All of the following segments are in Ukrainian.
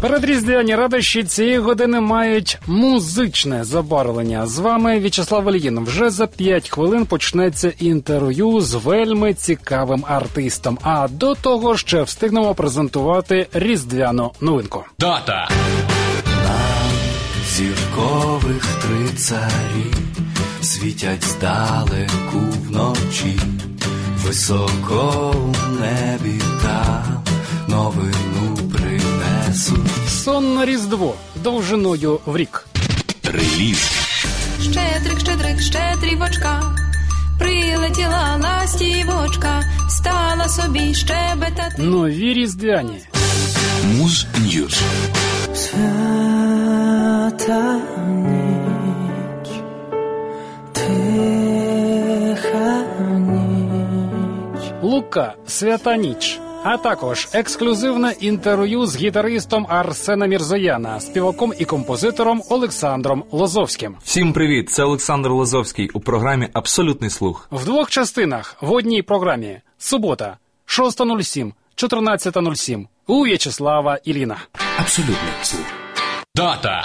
Передріздвяні радощі цієї години мають музичне забарвлення. З вами В'ячеслав Ільїн. Вже за 5 хвилин почнеться інтерв'ю з вельми цікавим артистом. А до того ще встигнемо презентувати різдвяну новинку. Дата зіркових три царі світять здалеку вночі, високо у небі там новину. Сон на різдво довжиною в рік. Реліз Щедрик, щедрик, щедрівочка, прилетіла ластівочка, стала собі щебетати. Нові різдвяні. Муз News. Свята ніч, тиха ніч. Лука Свята ніч. А також ексклюзивне інтерв'ю з гітаристом Арсена Мірзояна, співаком і композитором Олександром Лозовським. Всім привіт! Це Олександр Лозовський у програмі Абсолютний слух. В двох частинах в одній програмі субота 6.07, 14.07 у В'ячеслава Іліна. Абсолютний слух. Дата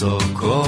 високо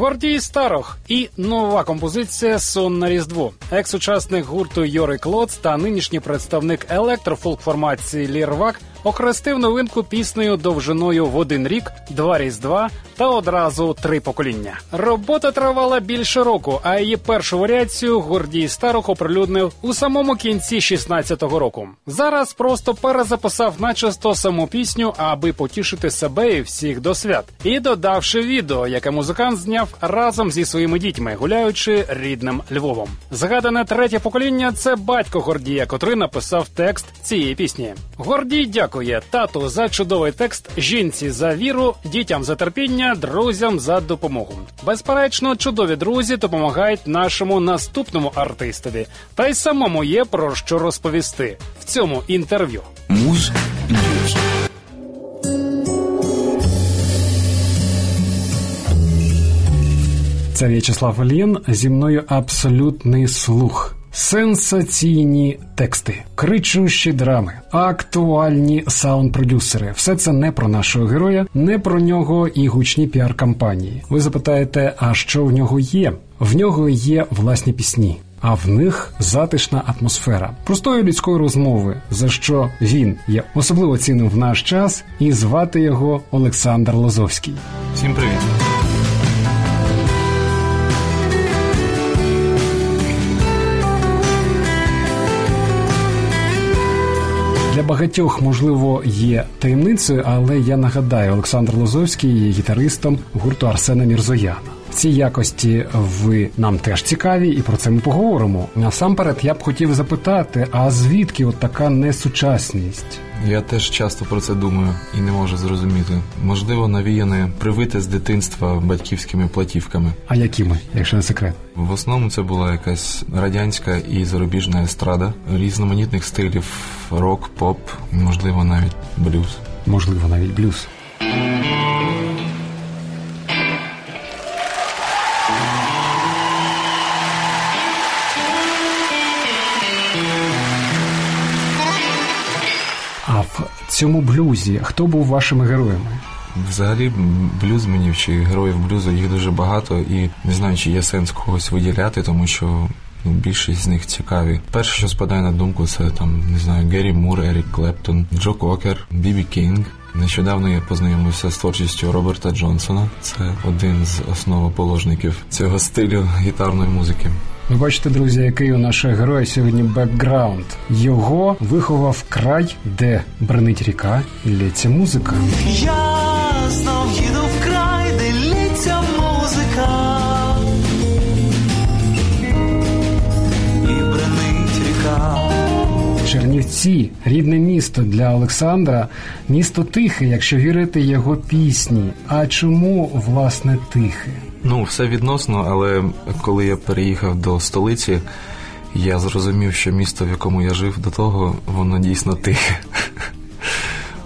Гордій Старох і нова композиція Сон на Різдво. Екс-учасник гурту Йори Клоц та нинішній представник електрофолк формації Лірвак окрестив новинку піснею довжиною в один рік, два різдва та одразу три покоління. Робота тривала більше року, а її першу варіацію Гордій Старох оприлюднив у самому кінці 16-го року. Зараз просто перезаписав начисто саму пісню, аби потішити себе і всіх до свят, і додавши відео, яке музикант зняв разом зі своїми дітьми, гуляючи рідним Львовом. Згадане третє покоління це батько Гордія, котрий написав текст цієї пісні. Гордій дякує тату за чудовий текст, жінці за віру, дітям за терпіння, друзям за допомогу. Безперечно, чудові друзі допомагають нашому наступному артистові, та й самому є про що розповісти в цьому інтерв'ю. Муз News. Це В'ячеслав Олєн. Зі мною абсолютний слух. Сенсаційні тексти, кричущі драми, актуальні саунд-продюсери. Все це не про нашого героя, не про нього і гучні піар-кампанії. Ви запитаєте, а що в нього є? В нього є власні пісні. А в них затишна атмосфера простої людської розмови, за що він є особливо цінним в наш час, і звати його Олександр Лозовський. Всім привіт. Для багатьох, можливо, є таємницею, але я нагадаю, Олександр Лозовський є гітаристом гурту Арсена Мірзояна. Ці якості ви нам теж цікаві, і про це ми поговоримо. Насамперед, я б хотів запитати: а звідки от така несучасність? Я теж часто про це думаю і не можу зрозуміти. Можливо, навіяне привите з дитинства батьківськими платівками. А якими, якщо не секрет? В основному це була якась радянська і зарубіжна естрада різноманітних стилів рок, поп, можливо, навіть блюз. Можливо, навіть блюз. Цьому блюзі хто був вашими героями? Взагалі, блюзменів чи героїв блюзу їх дуже багато, і не знаю, чи є сенс когось виділяти, тому що ну, більшість з них цікаві. Перше, що спадає на думку, це там не знаю, Геррі Мур, Ерік Клептон, Джо Кокер, Бібі Кінг. Нещодавно я познайомився з творчістю Роберта Джонсона. Це один з основоположників цього стилю гітарної музики. Ви бачите, друзі, який у нашого героя сьогодні бекграунд. Його виховав край, де бренить ріка і лється музика. Я знов їду в край, Чернівці, рідне місто для Олександра, місто тихе, якщо вірити його пісні. А чому власне тихе? Ну, все відносно, але коли я переїхав до столиці, я зрозумів, що місто, в якому я жив до того, воно дійсно тихе.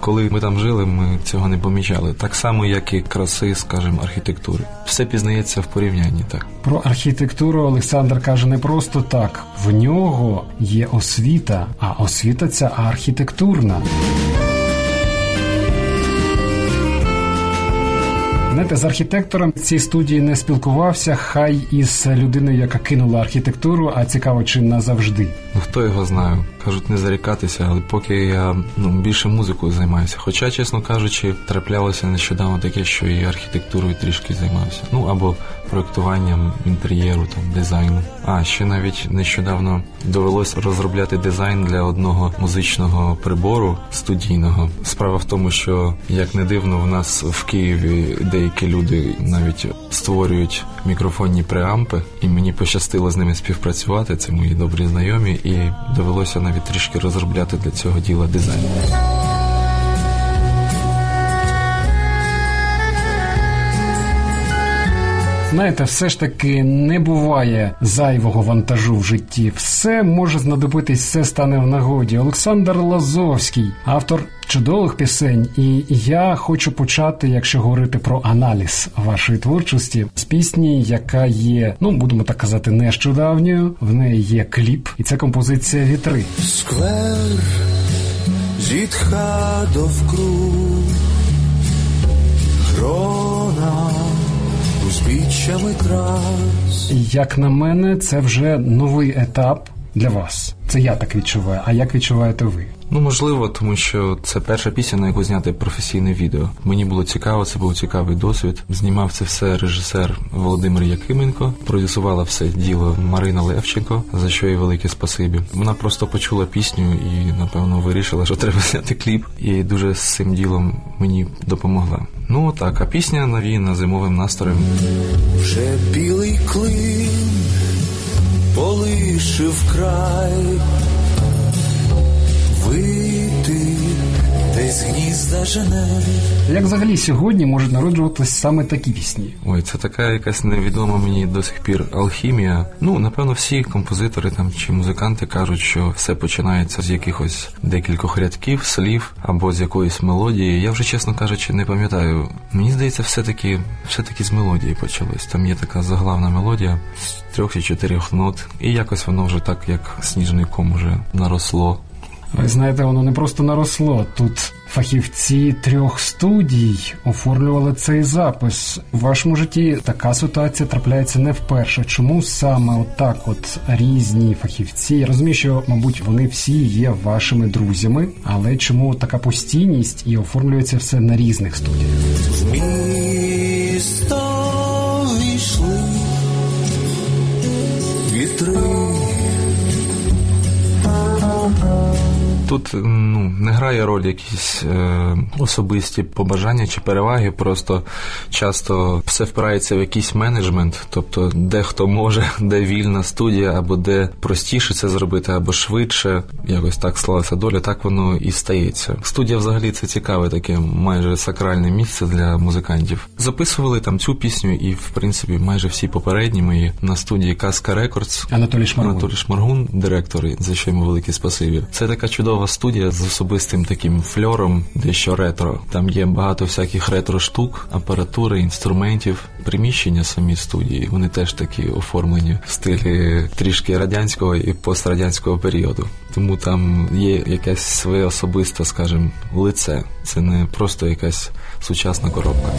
Коли ми там жили, ми цього не помічали. Так само, як і краси, скажімо, архітектури. Все пізнається в порівнянні, так. Про архітектуру Олександр каже не просто так. В нього є освіта, а освіта ця архітектурна. Знаєте, з архітектором цій студії не спілкувався, хай із людиною, яка кинула архітектуру, а цікаво, чи назавжди. Ну хто його знає? Кажуть, не зарікатися, але поки я ну, більше музикою займаюся. Хоча, чесно кажучи, траплялося нещодавно таке, що і архітектурою трішки займався. Ну або проектуванням інтер'єру, там дизайну. А ще навіть нещодавно довелось розробляти дизайн для одного музичного прибору студійного. Справа в тому, що як не дивно, в нас в Києві деякі люди навіть створюють мікрофонні преампи, і мені пощастило з ними співпрацювати. Це мої добрі знайомі, і довелося навіть трішки розробляти для цього діла дизайн. Знаєте, все ж таки не буває зайвого вантажу в житті. Все може знадобитись, все стане в нагоді. Олександр Лазовський, автор чудових пісень. І я хочу почати, якщо говорити про аналіз вашої творчості, з пісні, яка є, ну будемо так казати, нещодавньою. В неї є кліп, і це композиція Вітри. Сквер зітха довкруг, грона узбіччями трас. Як на мене, це вже новий етап для вас. Це я так відчуваю. А як відчуваєте ви? Ну, можливо, тому що це перша пісня, на яку зняти професійне відео. Мені було цікаво, це був цікавий досвід. Знімав це все режисер Володимир Якименко, продюсувала все діло Марина Левченко, за що їй велике спасибі. Вона просто почула пісню і, напевно, вирішила, що треба зняти кліп, і дуже з цим ділом мені допомогла. Ну так, а пісня навіяна зимовим настроєм. вже білий клин полишив край, вийти десь гнізда жене. Як взагалі сьогодні можуть народжуватись саме такі пісні? Ой, це така якась невідома мені до сих пір алхімія. Ну, напевно, всі композитори там чи музиканти кажуть, що все починається з якихось декількох рядків, слів або з якоїсь мелодії. Я вже, чесно кажучи, не пам'ятаю. Мені здається, все-таки все-таки з мелодії почалось. Там є така заглавна мелодія з трьох чи чотирьох нот, і якось воно вже так, як сніжний ком, уже наросло. Ви знаєте, воно не просто наросло. Тут фахівці трьох студій оформлювали цей запис. У вашому житті така ситуація трапляється не вперше. Чому саме отак, от різні фахівці? Я розумію, що, мабуть, вони всі є вашими друзями, але чому така постійність і оформлюється все на різних студіях? Тут ну не грає роль якісь е, особисті побажання чи переваги. Просто часто все впирається в якийсь менеджмент, тобто де хто може, де вільна студія, або де простіше це зробити, або швидше. Якось так склалася доля, так воно і стається. Студія, взагалі, це цікаве таке майже сакральне місце для музикантів. Записували там цю пісню, і в принципі майже всі попередні мої на студії Казка Рекордс. Анатолій Шмаргун. Анатолій Шмаргун, директор, за що йому велике спасибі. Це така чудова студія з особистим таким фльором, дещо ретро. Там є багато всяких ретро штук, апаратури, інструментів, приміщення самі студії. Вони теж такі оформлені в стилі трішки радянського і пострадянського періоду. Тому там є якесь своє особисте, скажімо, лице. Це не просто якась сучасна коробка.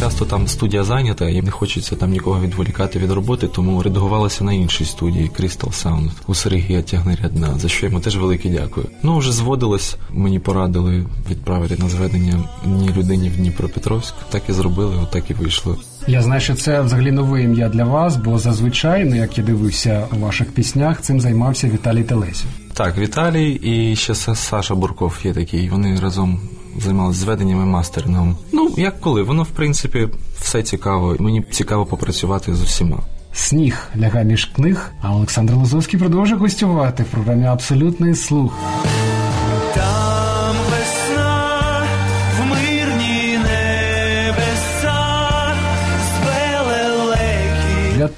Часто там студія зайнята, і не хочеться там нікого відволікати від роботи, тому редагувалася на іншій студії Crystal Sound у Сергія Тягнерядна, за що йому теж велике дякую. Ну вже зводилось, мені порадили відправити на зведення одній людині в Дніпропетровськ. Так і зробили, отак і вийшло. Я знаю, що це взагалі нове ім'я для вас, бо зазвичай, ну як я дивився у ваших піснях, цим займався Віталій Телесів. Так, Віталій і ще Са- Саша Бурков є такий. Вони разом займалися зведенням і мастерингом. Ну як коли, воно в принципі все цікаво. Мені цікаво попрацювати з усіма. Сніг лягає між книг, а Олександр Лозовський продовжує гостювати в програмі Абсолютний слух.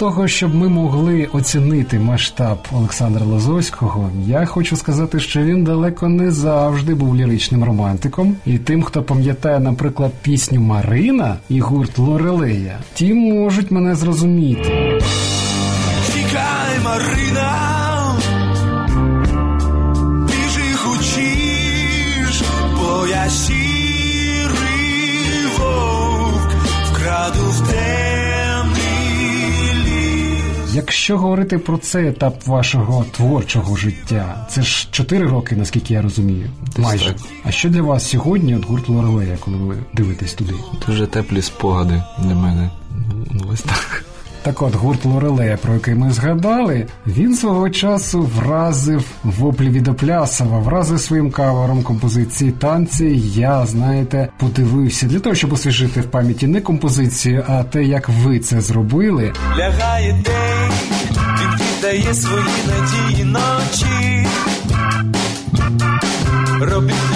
Того, щоб ми могли оцінити масштаб Олександра Лозовського, я хочу сказати, що він далеко не завжди був ліричним романтиком. І тим, хто пам'ятає, наприклад, пісню Марина і гурт Лорелея, ті можуть мене зрозуміти. Якщо говорити про цей етап вашого творчого життя, це ж 4 роки, наскільки я розумію. Майже. так. А що для вас сьогодні от гурт Лорелея, коли ви дивитесь туди? Дуже теплі спогади для мене. Ну, ось так. Так от гурт Лорелея, про який ми згадали, він свого часу вразив воплі від Оплясова, вразив своїм кавером композиції танці. Я, знаєте, подивився для того, щоб освіжити в пам'яті не композицію, а те, як ви це зробили. Лягає день, він віддає свої надії ночі. Робітники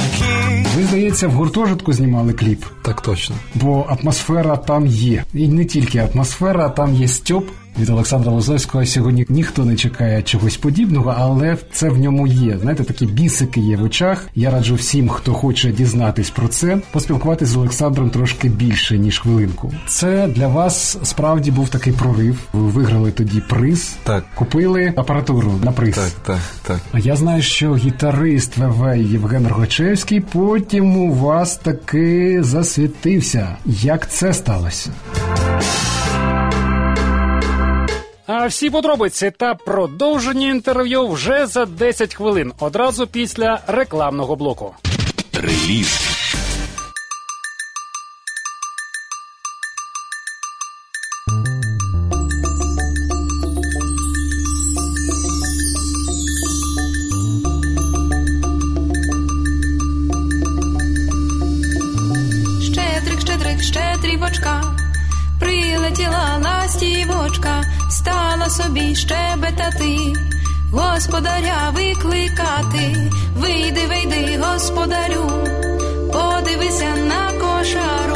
Ви, здається, в гуртожитку знімали кліп, Так точно. бо атмосфера там є. І не тільки атмосфера, там є Стьоп. Від Олександра Лозовського сьогодні ніхто не чекає чогось подібного, але це в ньому є. Знаєте, такі бісики є в очах. Я раджу всім, хто хоче дізнатись про це, поспілкуватися з Олександром трошки більше ніж хвилинку. Це для вас справді був такий прорив. Ви виграли тоді приз, Так. купили апаратуру на приз. Так, так, так. А я знаю, що гітарист ВВ Євген Рогачевський потім у вас таки засвітився. Як це сталося? А всі подробиці та продовження інтерв'ю вже за 10 хвилин, одразу після рекламного блоку. Реліз. Собі щебетати, господаря викликати, вийди, вийди, господарю, подивися на кошару,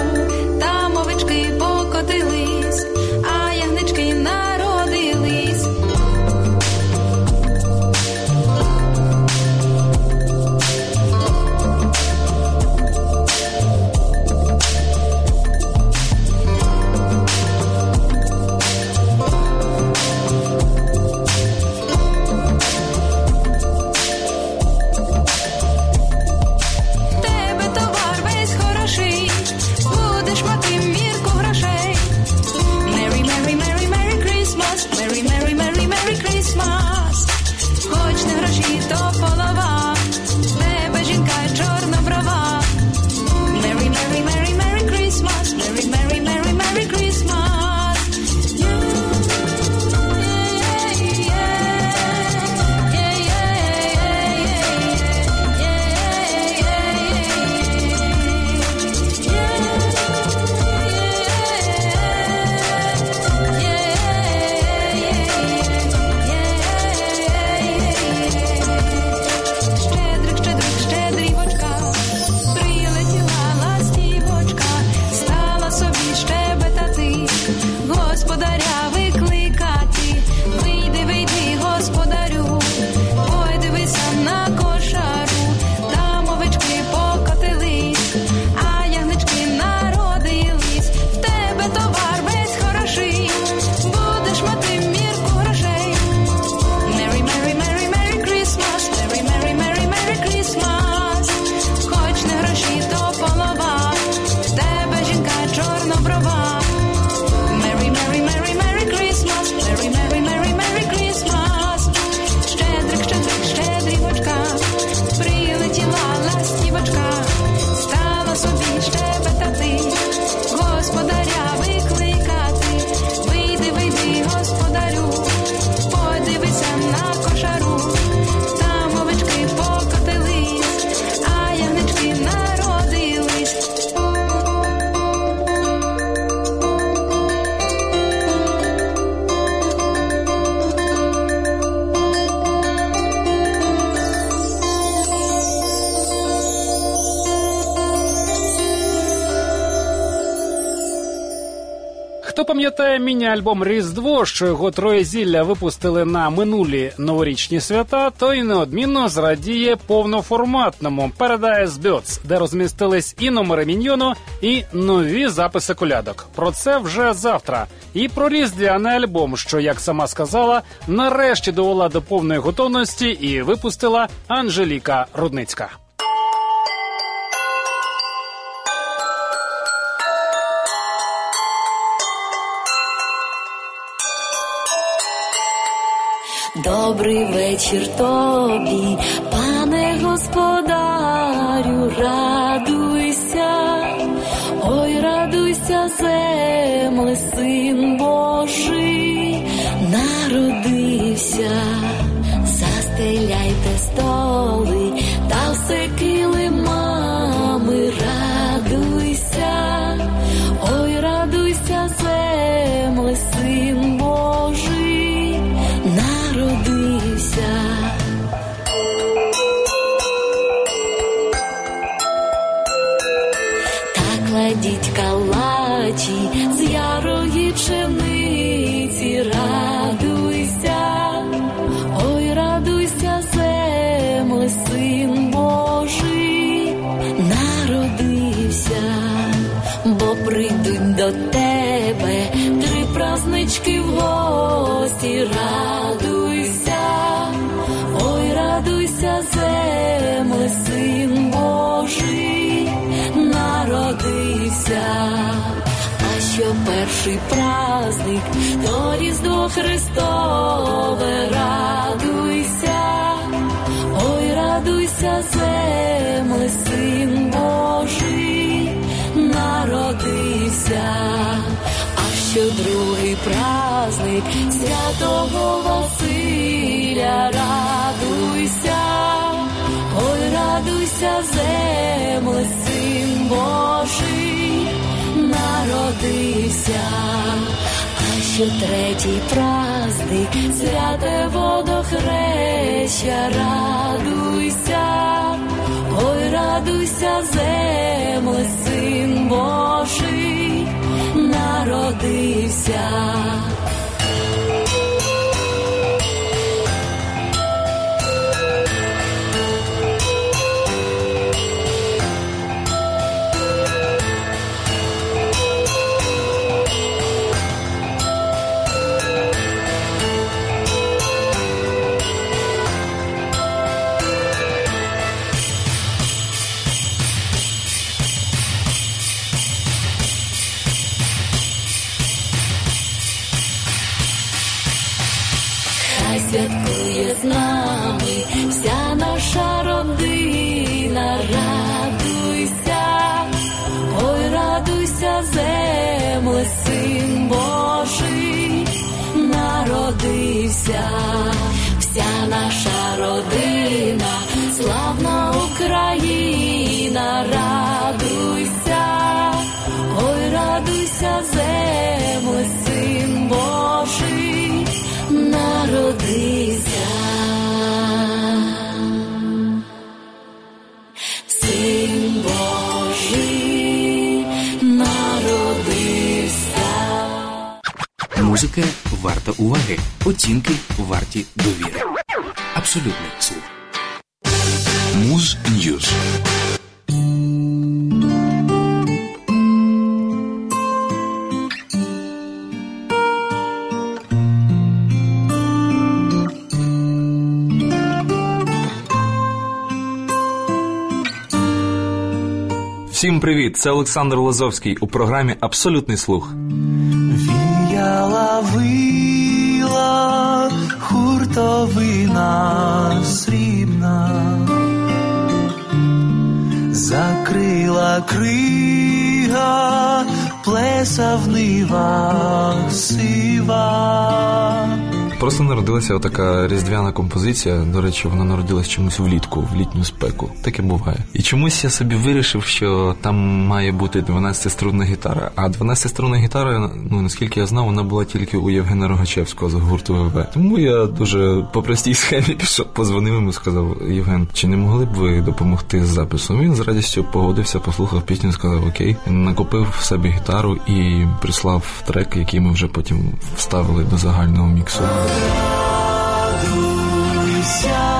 пам'ятає міні-альбом Різдво, що його троє зілля випустили на минулі новорічні свята, той неодмінно зрадіє повноформатному Paradise Birds, де розмістились і номери міньйону, і нові записи колядок. Про це вже завтра. І про різдвяний альбом, що, як сама сказала, нарешті довела до повної готовності і випустила Анжеліка Рудницька. Добрий вечір тобі, пане господарю, радуйся, ой, радуйся, земле, син Божий, народився, перший праздник, то Різдво Христове, радуйся, ой, радуйся, земле, син Божий народився. А що другий праздник святого Василя, радуйся, ой, радуйся, земле, син Божий народився. А що третій праздник, святе водохреща, радуйся, ой, радуйся, земле, син Божий народився. Святкує з нами. Вся наша родина, радуйся, ой, радуйся, земле, син Божий народився, вся наша родина, славна Україна, радуйся, ой, радуйся, земле, варта уваги, оцінки варті довіри. Абсолютний слух. Муз Ньюз. Всім привіт! Це Олександр Лозовський у програмі Абсолютний слух. Віяла крига, плесавнива сива. Просто народилася отака різдвяна композиція. До речі, вона народилась чомусь влітку, в літню спеку. Таке буває. І чомусь я собі вирішив, що там має бути 12-струнна гітара. А 12-струнна гітара, ну наскільки я знав, вона була тільки у Євгена Рогачевського з гурту ВВ. Тому я дуже по простій схемі пішов, позвонив йому, сказав: Євген, чи не могли б ви допомогти з записом? Він з радістю погодився, послухав пісню, сказав окей. Накупив в себе гітару і прислав трек, який ми вже потім вставили до загального міксу. Радуйся,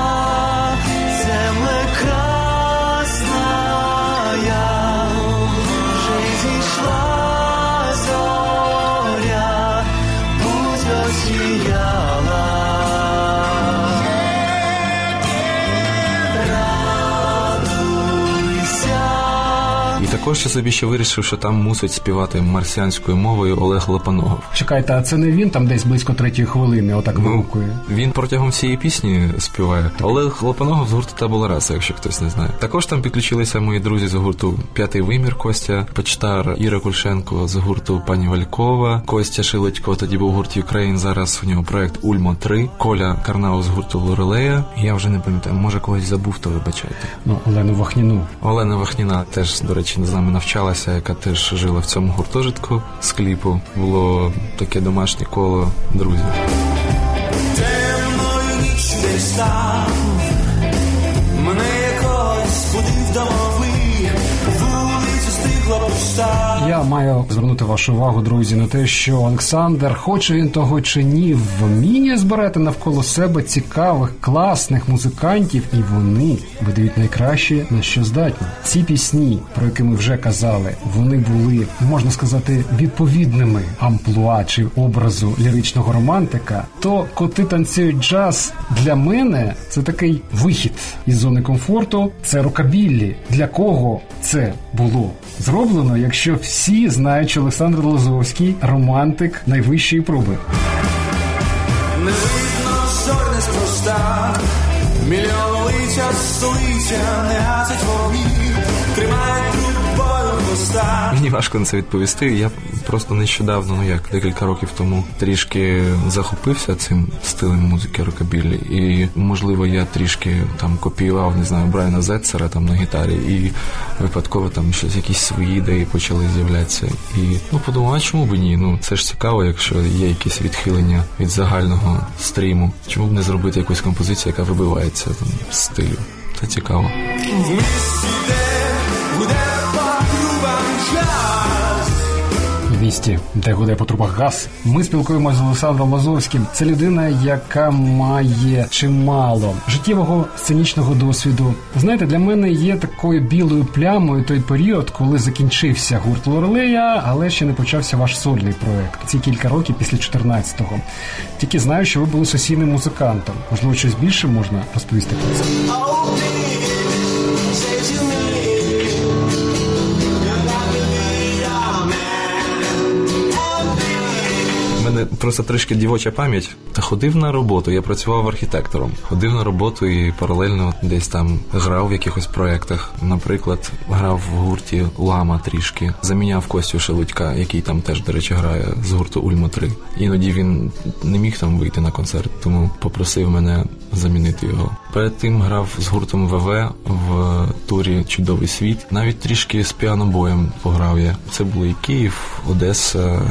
Також собі ще вирішив, що там мусить співати марсіанською мовою Олег Лапоногов. Чекайте, а це не він там десь близько третьої хвилини, отак вигукує. Він протягом всієї пісні співає. Олег Лапоногов з гурту Табула Раса, якщо хтось не знає. Також там підключилися мої друзі з гурту П'ятий вимір Костя Почтар, Іра Кульшенко з гурту Пані Валькова, Костя Шилочко, тоді був гурт Юкрейн. Зараз у нього проект Ульмо 3 Коля Карнау з гурту Лорелея. Я вже не пам'ятаю, може когось забув, то вибачайте. Ну, Олену Вахніну. Олена Вахніна теж, до речі, з нами навчалася, яка теж жила в цьому гуртожитку з кліпу. Було таке домашнє коло друзів. темною ніч став, мене якось будив домовий, вулицю стигла пуста. Я маю звернути вашу увагу, друзі, на те, що Олександр, хоче він того чи ні, вміє збирати навколо себе цікавих, класних музикантів, і вони видають найкраще на що здатні. Ці пісні, про які ми вже казали, вони були, можна сказати, відповідними амплуа чи образу ліричного романтика. То коти танцюють джаз для мене це такий вихід із зони комфорту. Це рокабіллі. Для кого це було зроблено, якщо всі знають, що Олександр Лозовський романтик найвищої проби. Не видно зорь неспроста, мільйон лиця столиця, не гасить вогні, хвоста. Мені важко на це відповісти. Я просто нещодавно, ну як декілька років тому, трішки захопився цим стилем музики рокабілі. І можливо я трішки там копіював, не знаю, Брайана Зетцера там на гітарі, і випадково там щось якісь свої ідеї почали з'являтися. І ну подумав, а чому б ні? Ну це ж цікаво, якщо є якісь відхилення від загального стріму. Чому б не зробити якусь композицію, яка вибивається там з стилю? Це цікаво. Час. Де гуде по трубах газ. Ми спілкуємося з Олександром Лазовським. Це людина, яка має чимало життєвого сценічного досвіду. Знаєте, для мене є такою білою плямою той період, коли закінчився гурт Лорелея, але ще не почався ваш сольний проект. Ці кілька років після 14-го. Тільки знаю, що ви були сесійним музикантом. Можливо, щось більше можна розповісти про це. Мене просто трішки дівоча пам'ять. Та ходив на роботу. Я працював архітектором. Ходив на роботу і паралельно десь там грав в якихось проєктах. Наприклад, грав в гурті Лама трішки, заміняв Костю Шелудька, який там теж, до речі, грає з гурту Ульма 3 Іноді він не міг там вийти на концерт, тому попросив мене замінити його. Перед тим грав з гуртом ВВ в турі Чудовий світ. Навіть трішки з піанобоєм пограв я. Це були і Київ, Одеса,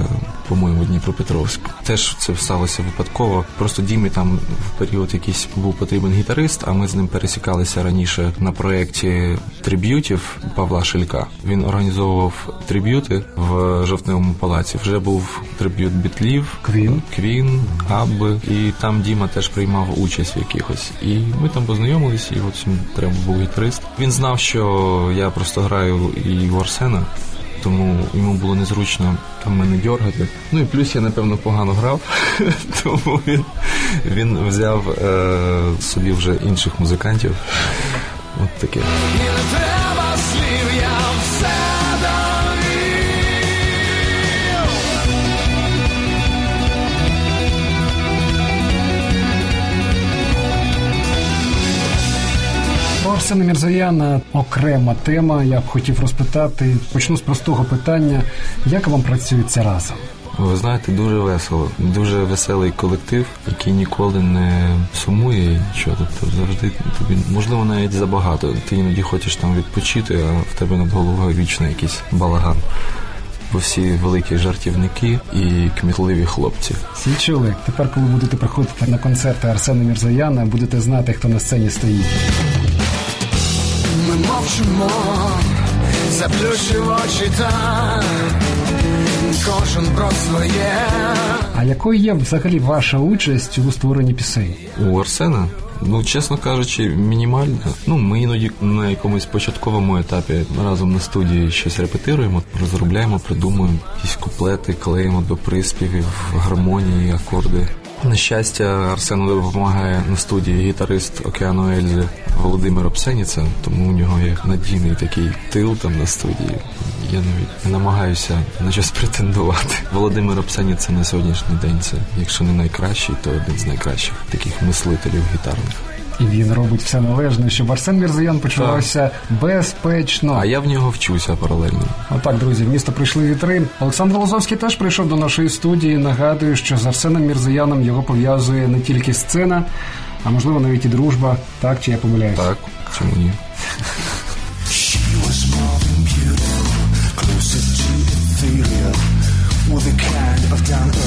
по-моєму, Дніпропетровськ. Теж це сталося випадково. Просто Дімі там в період якийсь був потрібен гітарист, а ми з ним пересікалися раніше на проєкті триб'ютів Павла Шилька. Він організовував триб'юти в жовтневому палаці. Вже був триб'ют бітлів, Квін. Квін, Абби, і там Діма теж приймав участь в якихось. І ми там познайомились, і от треба був гітарист. Він знав, що я просто граю і в Арсена. Тому йому було незручно там мене дергати. Ну і плюс я, напевно, погано грав, тому він, він взяв е, собі вже інших музикантів. От таке. Арсена Мірзаяна окрема тема. Я б хотів розпитати. Почну з простого питання: як вам працюється разом? Ви знаєте, дуже весело, дуже веселий колектив, який ніколи не сумує нічого. Тобто завжди тобі можливо навіть забагато. Ти іноді хочеш там відпочити, а в тебе над головою вічно якийсь балаган. Бо всі великі жартівники і кмітливі хлопці. Всі чули. Тепер, коли будете приходити на концерти Арсена Мірзаяна, будете знати, хто на сцені стоїть. Ми мовчимо, заплющив очі та кожен про своє. А якою є взагалі ваша участь у створенні пісень? У Арсена, ну чесно кажучи, мінімальна. Ну, ми іноді на якомусь початковому етапі разом на студії щось репетируємо, розробляємо, придумуємо якісь куплети, клеїмо до приспівів, гармонії, акорди. На щастя, Арсену допомагає на студії гітарист Океану Ельзи Володимир Обсеніцин, тому у нього є надійний такий тил там на студії. Я навіть не намагаюся на щось претендувати. Володимир Обсеніцин на сьогоднішній день це, якщо не найкращий, то один з найкращих таких мислителів гітарних. І він робить все належне, щоб Арсен Мірзаян почувався безпечно. А я в нього вчуся паралельно. Отак, друзі, в місто прийшли вітри. Олександр Лозовський теж прийшов до нашої студії. Нагадую, що з Арсеном Мірзаяном його пов'язує не тільки сцена, а можливо навіть і дружба. Так чи я помиляюсь? Так, чому ні? With a kind of down-earth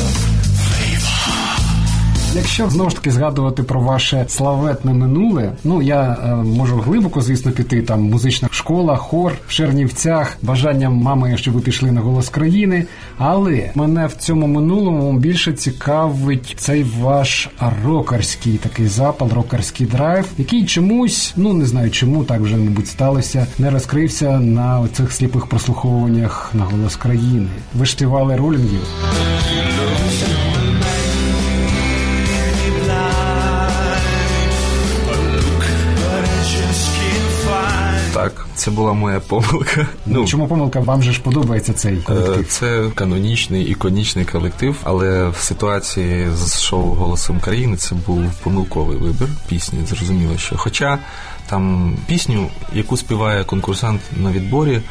Якщо знову ж таки згадувати про ваше славетне минуле, ну я е, можу глибоко, звісно, піти там музична школа, хор в Чернівцях, бажанням мами, щоб ви пішли на голос країни. Але мене в цьому минулому більше цікавить цей ваш рокерський такий запал, рокерський драйв, який чомусь, ну не знаю чому, так вже мабуть сталося, не розкрився на цих сліпих прослуховуваннях на голос країни. Ви ж ролінгів. Це була моя помилка. Ну чому помилка? Вам же ж подобається цей Е, колектив? Це канонічний іконічний колектив, але в ситуації з шоу Голосом країни це був помилковий вибір пісні. Зрозуміло, що хоча там пісню, яку співає конкурсант на відборі,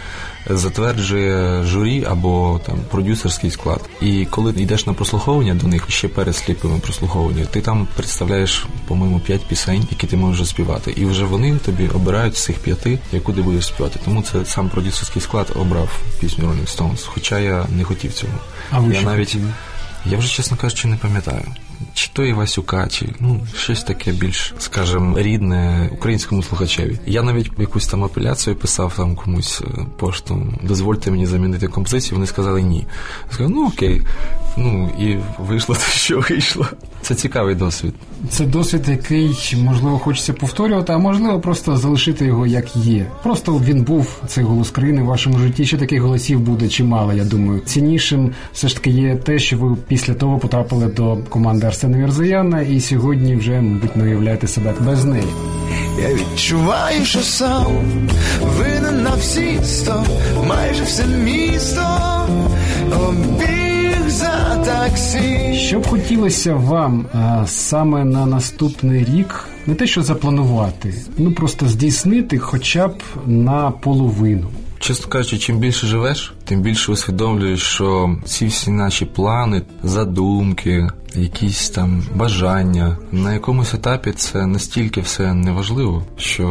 затверджує журі або там продюсерський склад. І коли йдеш на прослуховування до них ще перед сліпими прослуховування, ти там представляєш, по-моєму, п'ять пісень, які ти можеш співати. І вже вони тобі обирають з цих п'яти, яку ти будеш співати. Тому це сам продюсерський склад обрав пісню Rolling Stones, хоча я не хотів цього. А ви я навіть хотіли? я вже чесно кажучи, не пам'ятаю. Чи то Івасюка, чи ну щось таке більш, скажімо, рідне українському слухачеві. Я навіть якусь там апеляцію писав там комусь е, поштом. Дозвольте мені замінити композицію. Вони сказали ні. Я сказав, ну окей. Ну і вийшло те, що вийшло. Це цікавий досвід. Це досвід, який можливо хочеться повторювати, а можливо просто залишити його як є. Просто він був цей голос країни в вашому житті. Ще таких голосів буде чимало. Я думаю, ціннішим все ж таки є те, що ви після того потрапили до команди Арсена Мірзаяна, і сьогодні вже, мабуть, не уявляєте себе без неї. Я відчуваю, що сам винен на всі сто, майже все місто обіг за таксі. Що б хотілося вам а, саме на наступний рік, не те, що запланувати, ну просто здійснити хоча б на половину. Чесно кажучи, чим більше живеш, тим більше усвідомлюєш, що ці всі наші плани, задумки, якісь там бажання на якомусь етапі це настільки все неважливо, що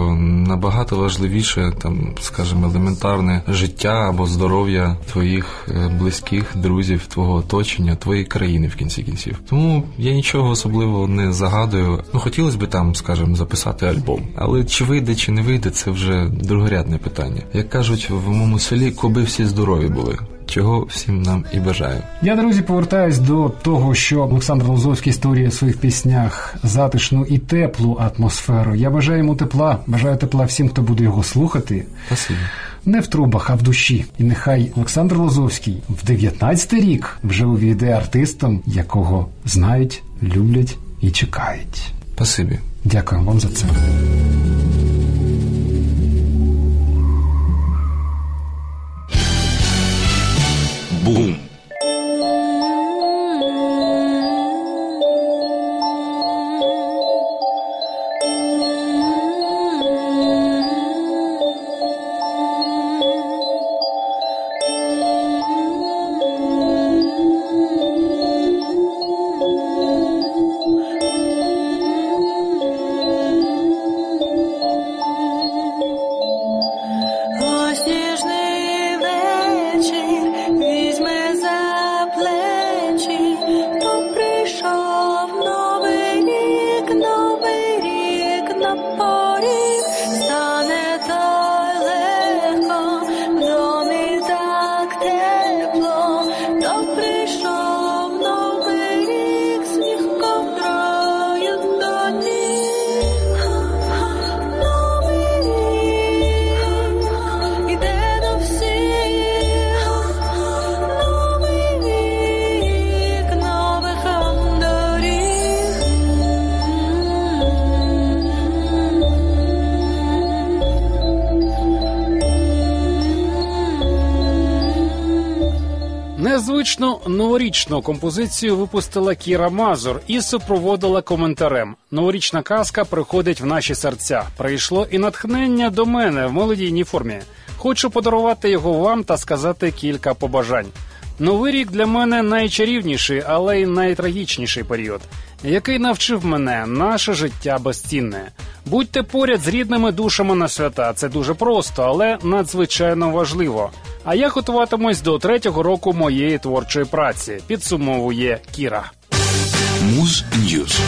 набагато важливіше там, скажімо, елементарне життя або здоров'я твоїх е, близьких, друзів, твого оточення, твоєї країни в кінці кінців. Тому я нічого особливого не загадую. Ну хотілося б там, скажімо, записати альбом, але чи вийде, чи не вийде, це вже другорядне питання. Як кажуть в моєму селі, коби всі здорові були. Чого всім нам і бажаю. Я, друзі, повертаюсь до того, що Олександр Лозовський створює в своїх піснях затишну і теплу атмосферу. Я бажаю йому тепла, бажаю тепла всім, хто буде його слухати. Спасибі. Не в трубах, а в душі. І нехай Олександр Лозовський в 19-й рік вже увійде артистом, якого знають, люблять і чекають. Спасибі. Дякую вам за це. Незвичну новорічну композицію випустила Кіра Мазур і супроводила коментарем. Новорічна казка приходить в наші серця. Прийшло і натхнення до мене в молодійній формі. Хочу подарувати його вам та сказати кілька побажань. Новий рік для мене найчарівніший, але й найтрагічніший період, який навчив мене наше життя безцінне. Будьте поряд з рідними душами на свята. Це дуже просто, але надзвичайно важливо. А я готуватимусь до третього року моєї творчої праці. Підсумовує Кіра. Муз Ньюз.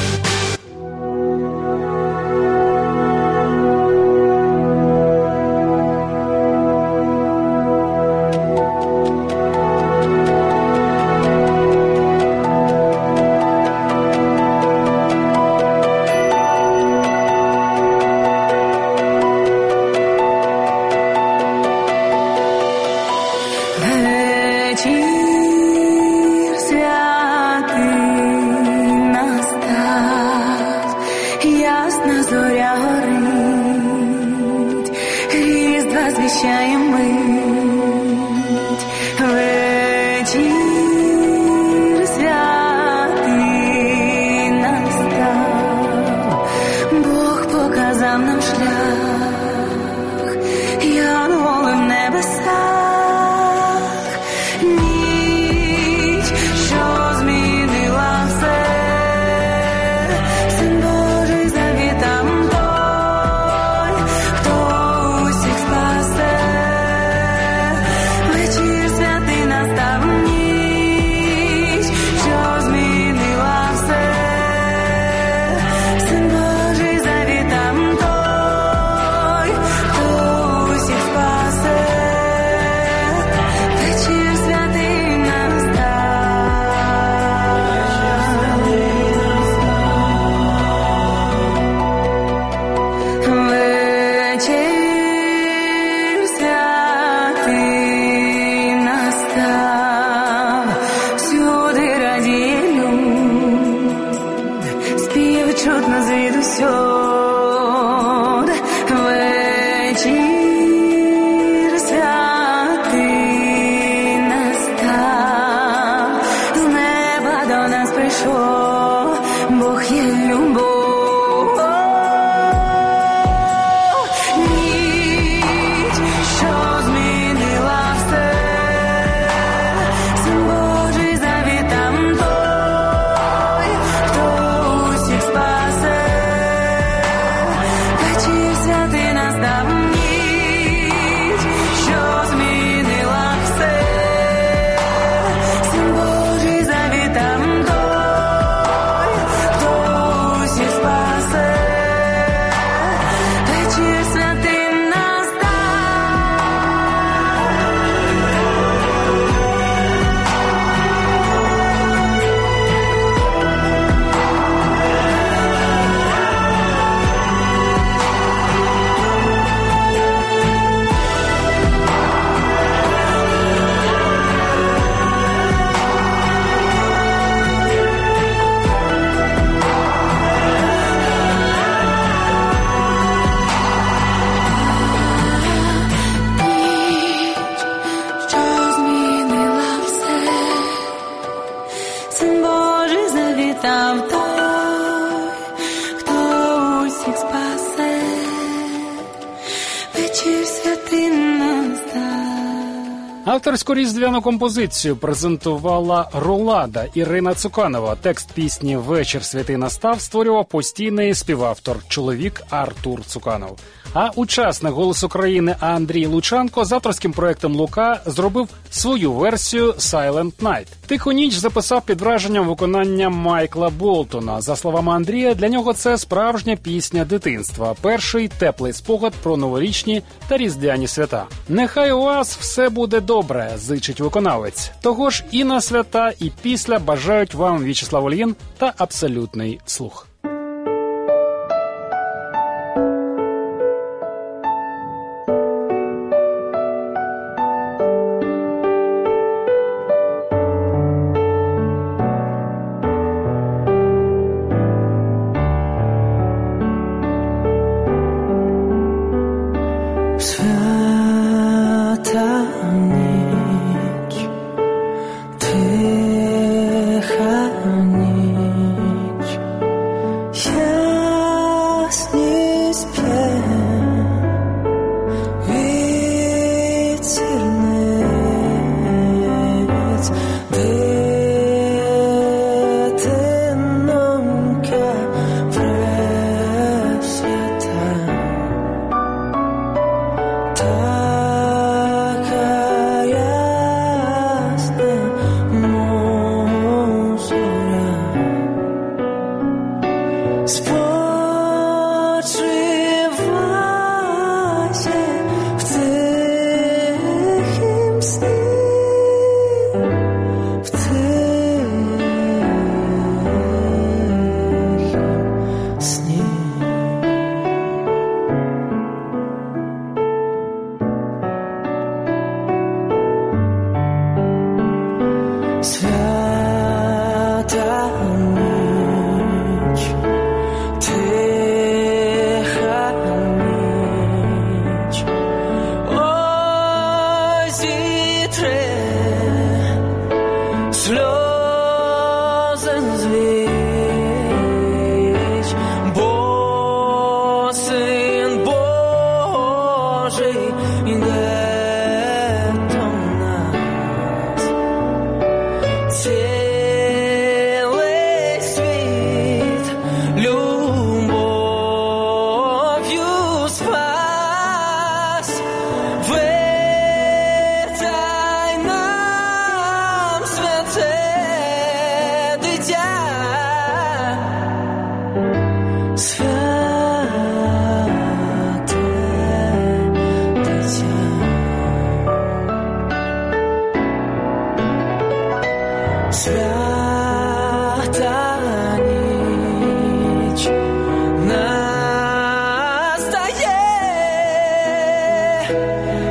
Авторську різдвяну композицію презентувала Рулада Ірина Цуканова. Текст пісні Вечір святий настав створював постійний співавтор, чоловік Артур Цуканов. А учасник «Голос України Андрій Лучанко з авторським проектом Лука зробив свою версію Silent Night. Тиху ніч записав під враженням виконання Майкла Болтона. За словами Андрія, для нього це справжня пісня дитинства. Перший теплий спогад про новорічні та різдвяні свята. Нехай у вас все буде добре, зичить виконавець. Того ж і на свята, і після бажають вам В'ячеслав Ольгін та абсолютний слух.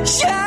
Yeah.